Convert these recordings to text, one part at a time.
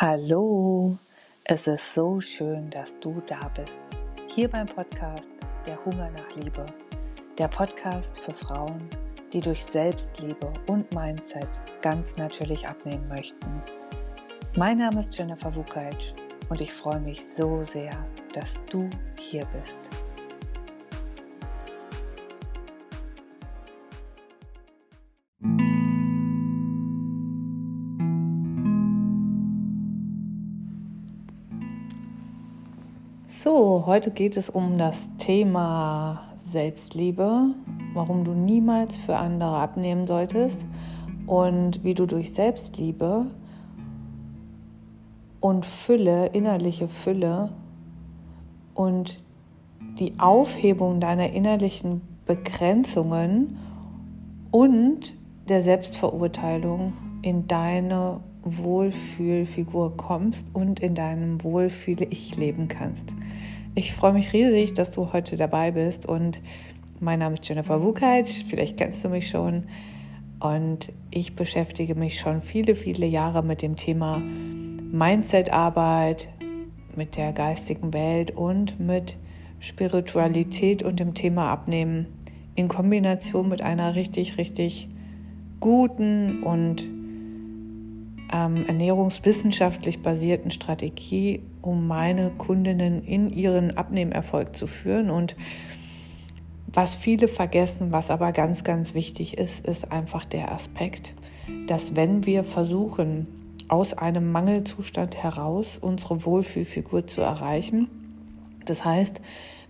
Hallo, es ist so schön, dass du da bist. Hier beim Podcast Der Hunger nach Liebe. Der Podcast für Frauen, die durch Selbstliebe und Mindset ganz natürlich abnehmen möchten. Mein Name ist Jennifer Wukajc und ich freue mich so sehr, dass du hier bist. So, heute geht es um das Thema Selbstliebe, warum du niemals für andere abnehmen solltest und wie du durch Selbstliebe und Fülle, innerliche Fülle und die Aufhebung deiner innerlichen Begrenzungen und der Selbstverurteilung in deine Wohlfühlfigur kommst und in deinem Wohlfühle-Ich leben kannst. Ich freue mich riesig, dass du heute dabei bist und mein Name ist Jennifer Wukajc, vielleicht kennst du mich schon und ich beschäftige mich schon viele, viele Jahre mit dem Thema Mindset-Arbeit, mit der geistigen Welt und mit Spiritualität und dem Thema Abnehmen in Kombination mit einer richtig, richtig guten und ähm, ernährungswissenschaftlich basierten Strategie, um meine Kundinnen in ihren Abnehmerfolg zu führen. Und was viele vergessen, was aber ganz, ganz wichtig ist, ist einfach der Aspekt, dass wenn wir versuchen, aus einem Mangelzustand heraus unsere Wohlfühlfigur zu erreichen, das heißt,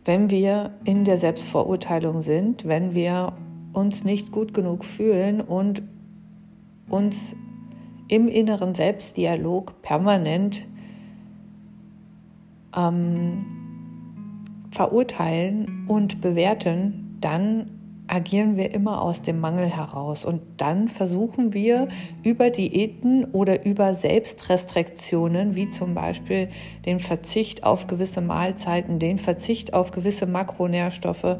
wenn wir in der Selbstverurteilung sind, wenn wir uns nicht gut genug fühlen und uns im inneren Selbstdialog permanent ähm, verurteilen und bewerten, dann agieren wir immer aus dem Mangel heraus. Und dann versuchen wir über Diäten oder über Selbstrestriktionen, wie zum Beispiel den Verzicht auf gewisse Mahlzeiten, den Verzicht auf gewisse Makronährstoffe,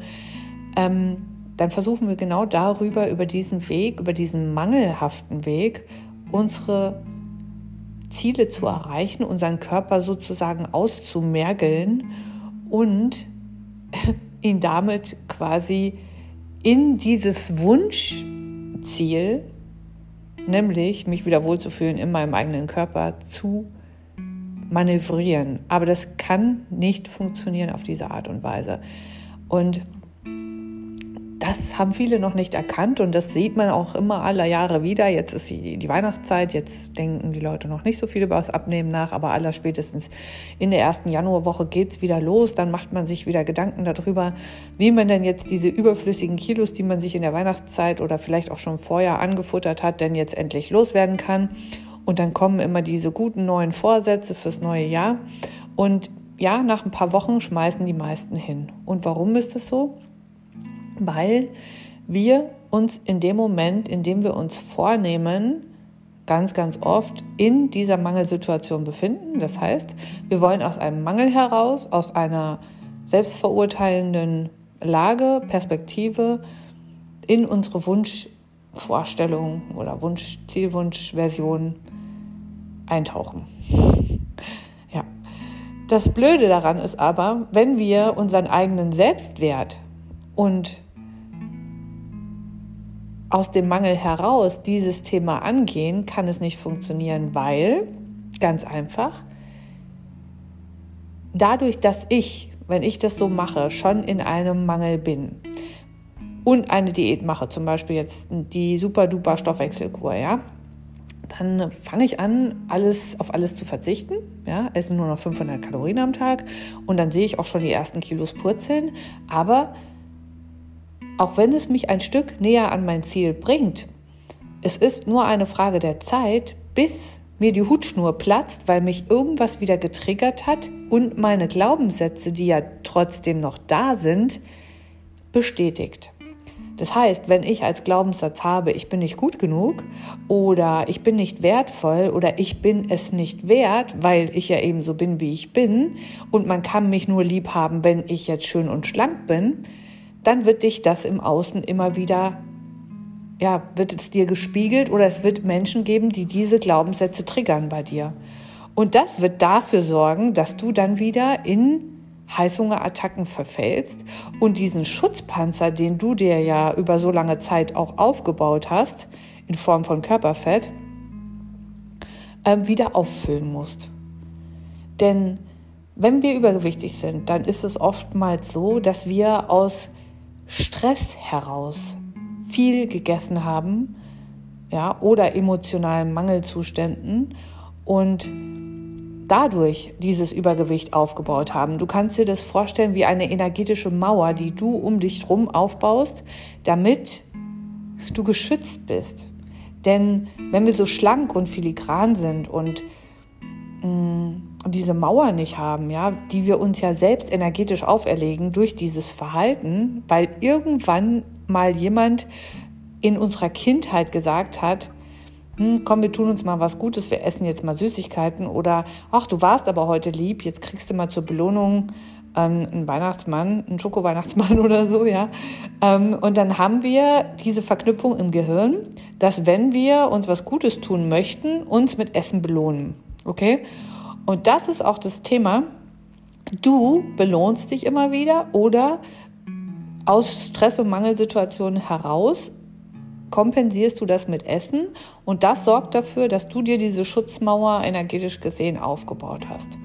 ähm, dann versuchen wir genau darüber, über diesen Weg, über diesen mangelhaften Weg, unsere Ziele zu erreichen, unseren Körper sozusagen auszumergeln und ihn damit quasi in dieses Wunschziel, nämlich mich wieder wohlzufühlen in meinem eigenen Körper, zu manövrieren. Aber das kann nicht funktionieren auf diese Art und Weise. Und das haben viele noch nicht erkannt und das sieht man auch immer aller Jahre wieder. Jetzt ist die, Weihnachtszeit, jetzt denken die Leute noch nicht so viel über das Abnehmen nach, aber aller spätestens in der ersten Januarwoche geht es wieder los. Dann macht man sich wieder Gedanken darüber, wie man denn jetzt diese überflüssigen Kilos, die man sich in der Weihnachtszeit oder vielleicht auch schon vorher angefuttert hat, denn jetzt endlich loswerden kann. Und dann kommen immer diese guten neuen Vorsätze fürs neue Jahr. Und ja, nach ein paar Wochen schmeißen die meisten hin. Und warum ist das so? Weil wir uns in dem Moment, in dem wir uns vornehmen, ganz, ganz oft in dieser Mangelsituation befinden. Das heißt, wir wollen aus einem Mangel heraus, aus einer selbstverurteilenden Lage, Perspektive in unsere Wunschvorstellung oder Wunsch, Zielwunschversion eintauchen. Ja. Das Blöde daran ist aber, wenn wir unseren eigenen Selbstwert und aus dem Mangel heraus dieses Thema angehen, kann es nicht funktionieren, weil, ganz einfach, dadurch, dass ich, wenn ich das so mache, schon in einem Mangel bin und eine Diät mache, zum Beispiel jetzt die super-duper Stoffwechselkur, ja, dann fange ich an, alles auf alles zu verzichten, ja, esse nur noch 500 Kalorien am Tag und dann sehe ich auch schon die ersten Kilos purzeln, aber auch wenn es mich ein Stück näher an mein Ziel bringt, es ist nur eine Frage der Zeit, bis mir die Hutschnur platzt, weil mich irgendwas wieder getriggert hat und meine Glaubenssätze, die ja trotzdem noch da sind, bestätigt. Das heißt, wenn ich als Glaubenssatz habe, ich bin nicht gut genug oder ich bin nicht wertvoll oder ich bin es nicht wert, weil ich ja eben so bin, wie ich bin und man kann mich nur lieb haben, wenn ich jetzt schön und schlank bin, dann wird dich das im Außen immer wieder, ja, wird es dir gespiegelt oder es wird Menschen geben, die diese Glaubenssätze triggern bei dir. Und das wird dafür sorgen, dass du dann wieder in Heißhungerattacken verfällst und diesen Schutzpanzer, den du dir ja über so lange Zeit auch aufgebaut hast, in Form von Körperfett, äh, wieder auffüllen musst. Denn wenn wir übergewichtig sind, dann ist es oftmals so, dass wir aus Stress heraus viel gegessen haben, ja, oder emotionalen Mangelzuständen und dadurch dieses Übergewicht aufgebaut haben. Du kannst dir das vorstellen wie eine energetische Mauer, die du um dich herum aufbaust, damit du geschützt bist. Denn wenn wir so schlank und filigran sind und diese Mauer nicht haben, ja, die wir uns ja selbst energetisch auferlegen durch dieses Verhalten, weil irgendwann mal jemand in unserer Kindheit gesagt hat, hm, komm, wir tun uns mal was Gutes, wir essen jetzt mal Süßigkeiten oder ach, du warst aber heute lieb, jetzt kriegst du mal zur Belohnung ähm, einen Weihnachtsmann, einen Schoko-Weihnachtsmann oder so, ja. Ähm, und dann haben wir diese Verknüpfung im Gehirn, dass wenn wir uns was Gutes tun möchten, uns mit Essen belohnen. Okay? Und das ist auch das Thema. Du belohnst dich immer wieder oder aus Stress- und Mangelsituationen heraus kompensierst du das mit Essen und das sorgt dafür, dass du dir diese Schutzmauer energetisch gesehen aufgebaut hast.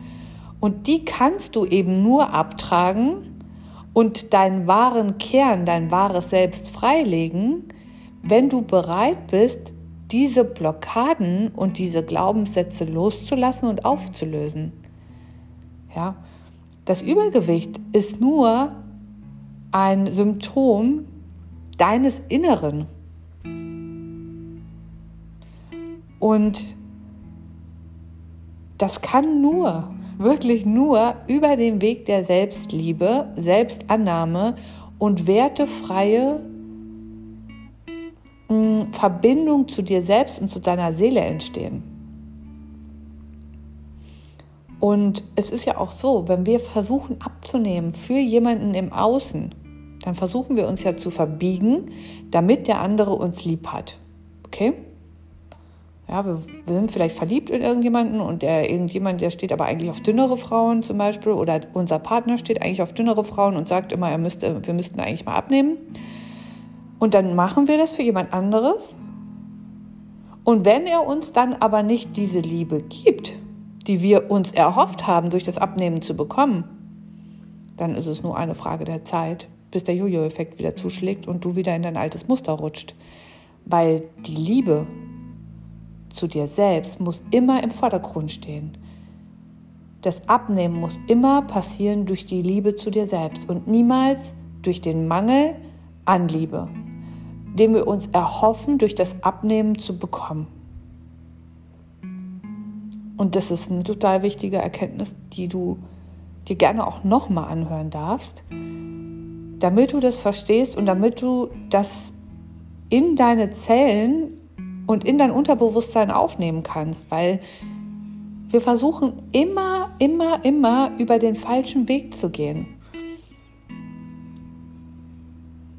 Und die kannst du eben nur abtragen und deinen wahren Kern, dein wahres Selbst freilegen, wenn du bereit bist, diese Blockaden und diese Glaubenssätze loszulassen und aufzulösen. Ja, das Übergewicht ist nur ein Symptom deines Inneren. Und das kann nur, wirklich nur über den Weg der Selbstliebe, Selbstannahme und wertefreie Verbindung zu dir selbst und zu deiner Seele entstehen. Und es ist ja auch so, wenn wir versuchen abzunehmen für jemanden im Außen, dann versuchen wir uns ja zu verbiegen, damit der andere uns lieb hat. Okay? Ja, wir, wir, sind vielleicht verliebt in irgendjemanden und der irgendjemand, der steht aber eigentlich auf dünnere Frauen zum Beispiel oder unser Partner steht eigentlich auf dünnere Frauen und sagt immer, er müsste, wir müssten eigentlich mal abnehmen. Und dann machen wir das für jemand anderes. Und wenn er uns dann aber nicht diese Liebe gibt, die wir uns erhofft haben, durch das Abnehmen zu bekommen, dann ist es nur eine Frage der Zeit, bis der Jojo-Effekt wieder zuschlägt und du wieder in dein altes Muster rutscht. Weil die Liebe zu dir selbst muss immer im Vordergrund stehen. Das Abnehmen muss immer passieren durch die Liebe zu dir selbst und niemals durch den Mangel an Liebe, den wir uns erhoffen, durch das Abnehmen zu bekommen. Und das ist eine total wichtige Erkenntnis, die du dir gerne auch nochmal anhören darfst, damit du das verstehst und damit du das in deine Zellen und in dein Unterbewusstsein aufnehmen kannst, weil wir versuchen immer, immer, immer über den falschen Weg zu gehen.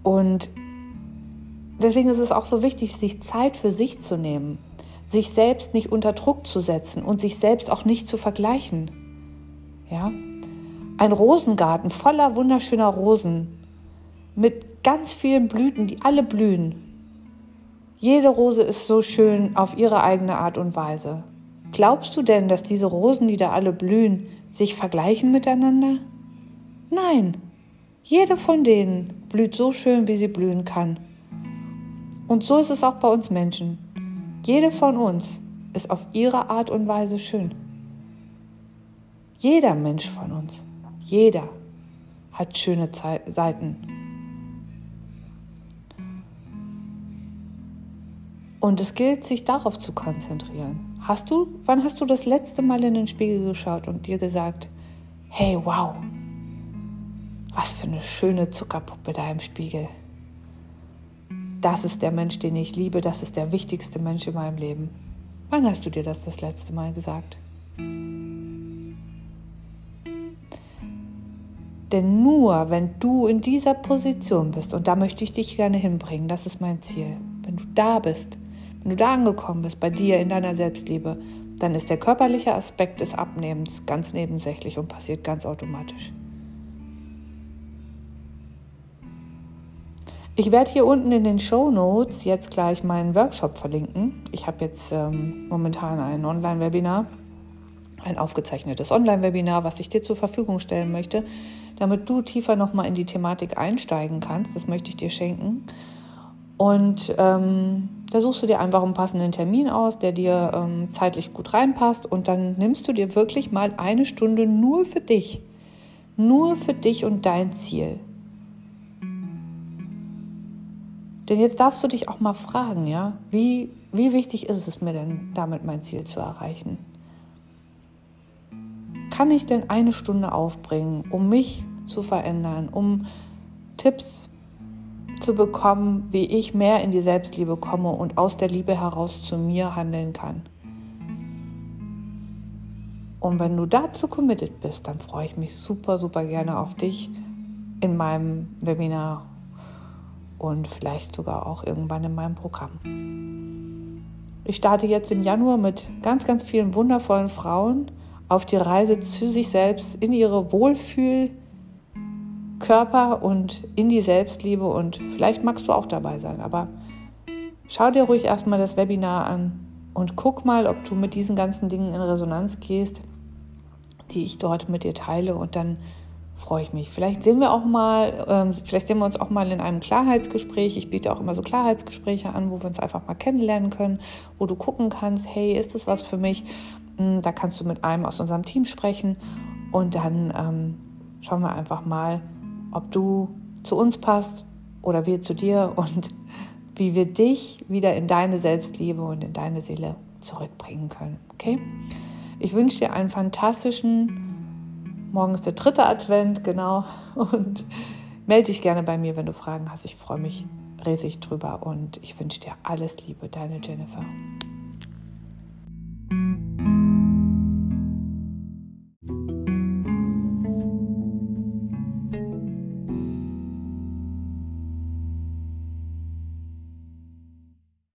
Und deswegen ist es auch so wichtig, sich Zeit für sich zu nehmen, sich selbst nicht unter Druck zu setzen und sich selbst auch nicht zu vergleichen. Ja? Ein Rosengarten voller wunderschöner Rosen mit ganz vielen Blüten, die alle blühen. Jede Rose ist so schön auf ihre eigene Art und Weise. Glaubst du denn, dass diese Rosen, die da alle blühen, sich vergleichen miteinander? Nein, jede von denen blüht so schön, wie sie blühen kann. Und so ist es auch bei uns Menschen. Jede von uns ist auf ihre Art und Weise schön. Jeder Mensch von uns, jeder hat schöne Seiten Und es gilt, sich darauf zu konzentrieren. Hast du, wann hast du das letzte Mal in den Spiegel geschaut und dir gesagt, hey, wow, was für eine schöne Zuckerpuppe da im Spiegel. Das ist der Mensch, den ich liebe, das ist der wichtigste Mensch in meinem Leben. Wann hast du dir das das letzte Mal gesagt? Denn nur wenn du in dieser Position bist, und da möchte ich dich gerne hinbringen, das ist mein Ziel, wenn du da bist, wenn du da angekommen bist, bei dir in deiner Selbstliebe, dann ist der körperliche Aspekt des Abnehmens ganz nebensächlich und passiert ganz automatisch. Ich werde hier unten in den Show Notes jetzt gleich meinen Workshop verlinken. Ich habe jetzt ähm, momentan ein Online-Webinar, ein aufgezeichnetes Online-Webinar, was ich dir zur Verfügung stellen möchte, damit du tiefer nochmal in die Thematik einsteigen kannst. Das möchte ich dir schenken. Und ähm, da suchst du dir einfach einen passenden Termin aus, der dir ähm, zeitlich gut reinpasst. Und dann nimmst du dir wirklich mal eine Stunde nur für dich. Nur für dich und dein Ziel. Denn jetzt darfst du dich auch mal fragen, ja, wie, wie wichtig ist es mir denn, damit mein Ziel zu erreichen? Kann ich denn eine Stunde aufbringen, um mich zu verändern, um Tipps zu bekommen, wie ich mehr in die Selbstliebe komme und aus der Liebe heraus zu mir handeln kann? Und wenn du dazu committed bist, dann freue ich mich super, super gerne auf dich in meinem Webinar und vielleicht sogar auch irgendwann in meinem Programm. Ich starte jetzt im Januar mit ganz, ganz vielen wundervollen Frauen auf die Reise zu sich selbst, in ihre Wohlfühlkörper und in die Selbstliebe. Und vielleicht magst du auch dabei sein, aber schau dir ruhig erstmal das Webinar an und guck mal, ob du mit diesen ganzen Dingen in Resonanz gehst, die ich dort mit dir teile. Und dann freue ich mich. Vielleicht sehen wir auch mal, ähm, vielleicht sehen wir uns auch mal in einem Klarheitsgespräch. Ich biete auch immer so Klarheitsgespräche an, wo wir uns einfach mal kennenlernen können, wo du gucken kannst, hey, ist das was für mich? Hm, da kannst du mit einem aus unserem Team sprechen und dann ähm, schauen wir einfach mal, ob du zu uns passt oder wir zu dir und wie wir dich wieder in deine Selbstliebe und in deine Seele zurückbringen können. Okay? Ich wünsche dir einen fantastischen Morgen ist der dritte Advent, genau. Und melde dich gerne bei mir, wenn du Fragen hast. Ich freue mich riesig drüber und ich wünsche dir alles Liebe, deine Jennifer.